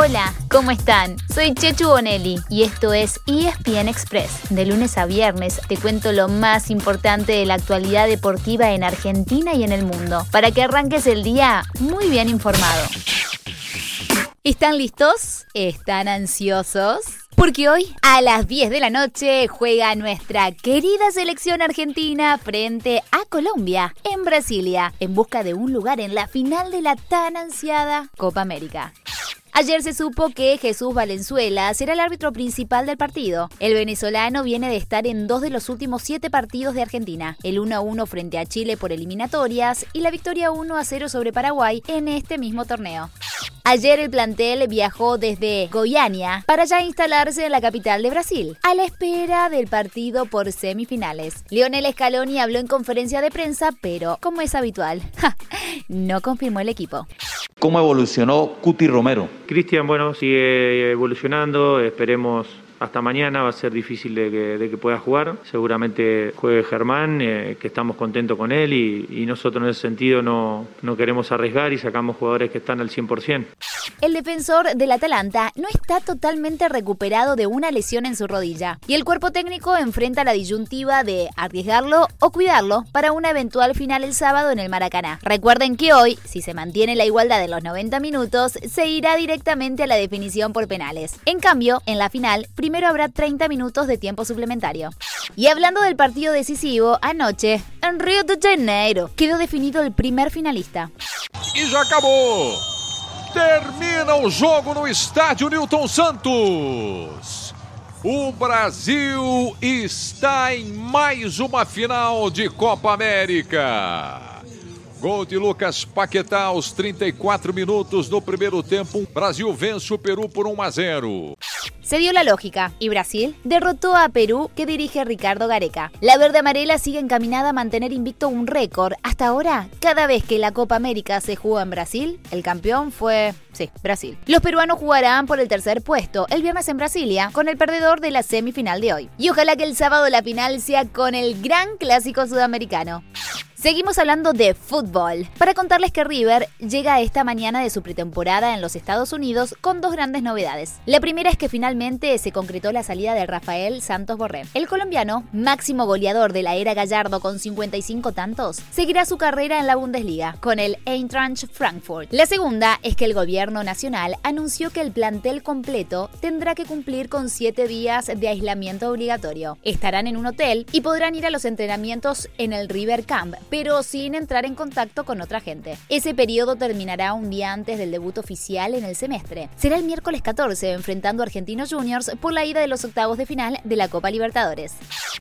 Hola, ¿cómo están? Soy Chechu Bonelli y esto es ESPN Express. De lunes a viernes te cuento lo más importante de la actualidad deportiva en Argentina y en el mundo, para que arranques el día muy bien informado. ¿Están listos? ¿Están ansiosos? Porque hoy a las 10 de la noche juega nuestra querida selección argentina frente a Colombia en Brasilia en busca de un lugar en la final de la tan ansiada Copa América. Ayer se supo que Jesús Valenzuela será el árbitro principal del partido. El venezolano viene de estar en dos de los últimos siete partidos de Argentina, el 1-1 frente a Chile por eliminatorias y la victoria 1-0 sobre Paraguay en este mismo torneo. Ayer el plantel viajó desde Goiânia para ya instalarse en la capital de Brasil, a la espera del partido por semifinales. Lionel Scaloni habló en conferencia de prensa, pero como es habitual, no confirmó el equipo. ¿Cómo evolucionó Cuti Romero? Cristian, bueno, sigue evolucionando, esperemos hasta mañana va a ser difícil de que, pueda jugar. Seguramente juegue Germán, eh, que estamos contentos con él y, nosotros en ese sentido no, no, queremos arriesgar y sacamos jugadores que están al 100%. El defensor del Atalanta no está totalmente recuperado de una lesión en su rodilla y el cuerpo técnico enfrenta la disyuntiva de arriesgarlo o cuidarlo para una eventual final el sábado en el Maracaná. Recuerden que hoy, si se mantiene la igualdad de los 90 minutos, se irá directamente a la definición por penales. En cambio, en la final, primero habrá 30 minutos de tiempo suplementario. Y hablando del partido decisivo, anoche, en Río de Janeiro, quedó definido el primer finalista. Y ya acabó. Termina o jogo no estádio Newton Santos. O Brasil está em mais uma final de Copa América. Gol de Lucas Paquetá aos 34 minutos no primeiro tempo. Brasil vence o Peru por 1 a 0. Se dio la lógica y Brasil derrotó a Perú que dirige Ricardo Gareca. La verde amarela sigue encaminada a mantener invicto un récord. Hasta ahora, cada vez que la Copa América se jugó en Brasil, el campeón fue, sí, Brasil. Los peruanos jugarán por el tercer puesto el viernes en Brasilia con el perdedor de la semifinal de hoy. Y ojalá que el sábado la final sea con el gran clásico sudamericano. Seguimos hablando de fútbol para contarles que River llega esta mañana de su pretemporada en los Estados Unidos con dos grandes novedades. La primera es que finalmente se concretó la salida de Rafael Santos Borré. El colombiano, máximo goleador de la era Gallardo con 55 tantos, seguirá su carrera en la Bundesliga con el Eintracht Frankfurt. La segunda es que el gobierno nacional anunció que el plantel completo tendrá que cumplir con 7 días de aislamiento obligatorio. Estarán en un hotel y podrán ir a los entrenamientos en el River Camp pero sin entrar en contacto con otra gente. Ese periodo terminará un día antes del debut oficial en el semestre. Será el miércoles 14 enfrentando a Argentinos Juniors por la ida de los octavos de final de la Copa Libertadores.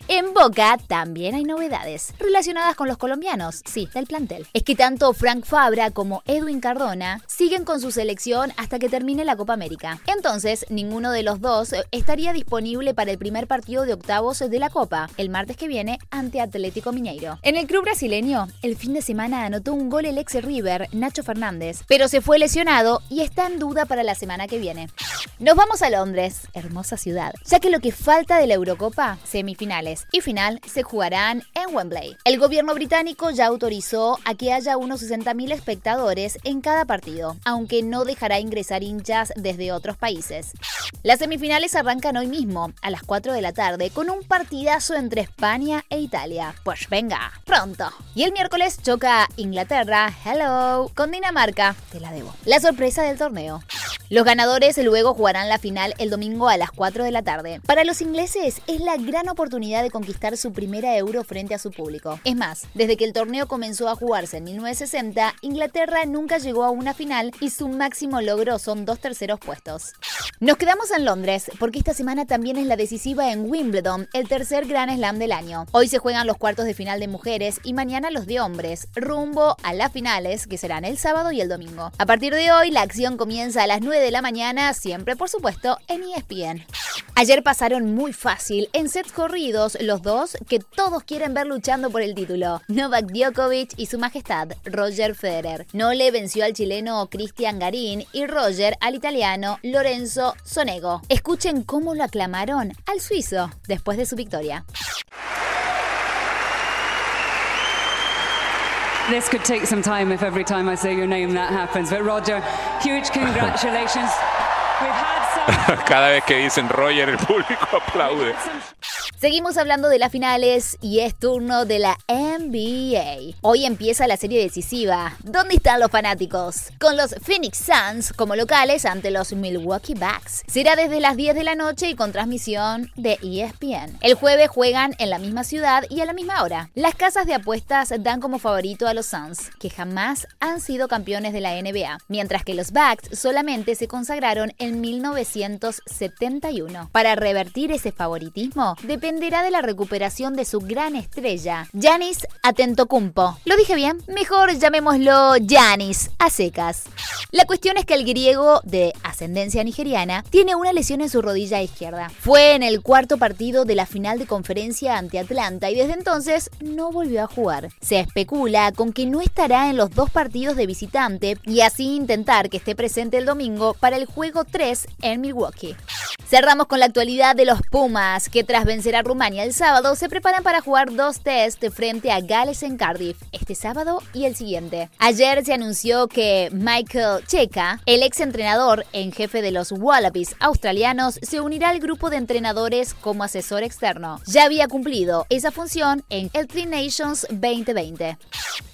En Boca también hay novedades relacionadas con los colombianos, sí, del plantel. Es que tanto Frank Fabra como Edwin Cardona siguen con su selección hasta que termine la Copa América. Entonces, ninguno de los dos estaría disponible para el primer partido de octavos de la Copa, el martes que viene ante Atlético Mineiro. En el club brasileño el fin de semana anotó un gol el ex River, Nacho Fernández, pero se fue lesionado y está en duda para la semana que viene. Nos vamos a Londres, hermosa ciudad, ya que lo que falta de la Eurocopa, semifinales y final, se jugarán en Wembley. El gobierno británico ya autorizó a que haya unos 60.000 espectadores en cada partido, aunque no dejará ingresar hinchas desde otros países. Las semifinales arrancan hoy mismo, a las 4 de la tarde, con un partidazo entre España e Italia. Pues venga, pronto. Y el miércoles choca Inglaterra, hello, con Dinamarca, te la debo. La sorpresa del torneo. Los ganadores luego jugarán la final el domingo a las 4 de la tarde. Para los ingleses es la gran oportunidad de conquistar su primera euro frente a su público. Es más, desde que el torneo comenzó a jugarse en 1960, Inglaterra nunca llegó a una final y su máximo logro son dos terceros puestos. Nos quedamos en Londres porque esta semana también es la decisiva en Wimbledon, el tercer Grand Slam del año. Hoy se juegan los cuartos de final de mujeres y mañana los de hombres, rumbo a las finales que serán el sábado y el domingo. A partir de hoy la acción comienza a las 9 de la mañana, siempre por supuesto en ESPN. Ayer pasaron muy fácil en sets corridos los dos que todos quieren ver luchando por el título. Novak Djokovic y su majestad Roger Federer. Nole venció al chileno Cristian Garín y Roger al italiano Lorenzo Sonego. Escuchen cómo lo aclamaron al suizo después de su victoria. This could take some time if every time I say your name that happens. But Roger, huge congratulations. Cada vez que dicen Roger, el público aplaude. Seguimos hablando de las finales y es turno de la NBA. Hoy empieza la serie decisiva. ¿Dónde están los fanáticos? Con los Phoenix Suns como locales ante los Milwaukee Bucks. Será desde las 10 de la noche y con transmisión de ESPN. El jueves juegan en la misma ciudad y a la misma hora. Las casas de apuestas dan como favorito a los Suns, que jamás han sido campeones de la NBA, mientras que los Bucks solamente se consagraron en 1971. Para revertir ese favoritismo, depende dependerá de la recuperación de su gran estrella, Janis Atentocumpo. ¿Lo dije bien? Mejor llamémoslo Janis a secas. La cuestión es que el griego de ascendencia nigeriana tiene una lesión en su rodilla izquierda. Fue en el cuarto partido de la final de conferencia ante Atlanta y desde entonces no volvió a jugar. Se especula con que no estará en los dos partidos de visitante y así intentar que esté presente el domingo para el juego 3 en Milwaukee. Cerramos con la actualidad de los Pumas, que tras vencer a Rumania el sábado, se preparan para jugar dos test frente a Gales en Cardiff, este sábado y el siguiente. Ayer se anunció que Michael Checa, el ex entrenador en jefe de los Wallabies australianos, se unirá al grupo de entrenadores como asesor externo. Ya había cumplido esa función en el Three Nations 2020.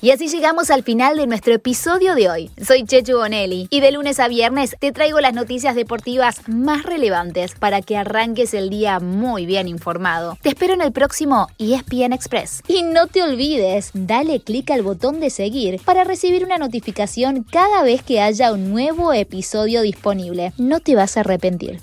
Y así llegamos al final de nuestro episodio de hoy. Soy Chechu Bonelli y de lunes a viernes te traigo las noticias deportivas más relevantes para que arranques el día muy bien informado. Te espero en el próximo ESPN Express. Y no te olvides, dale clic al botón de seguir para recibir una notificación cada vez que haya un nuevo episodio disponible. No te vas a arrepentir.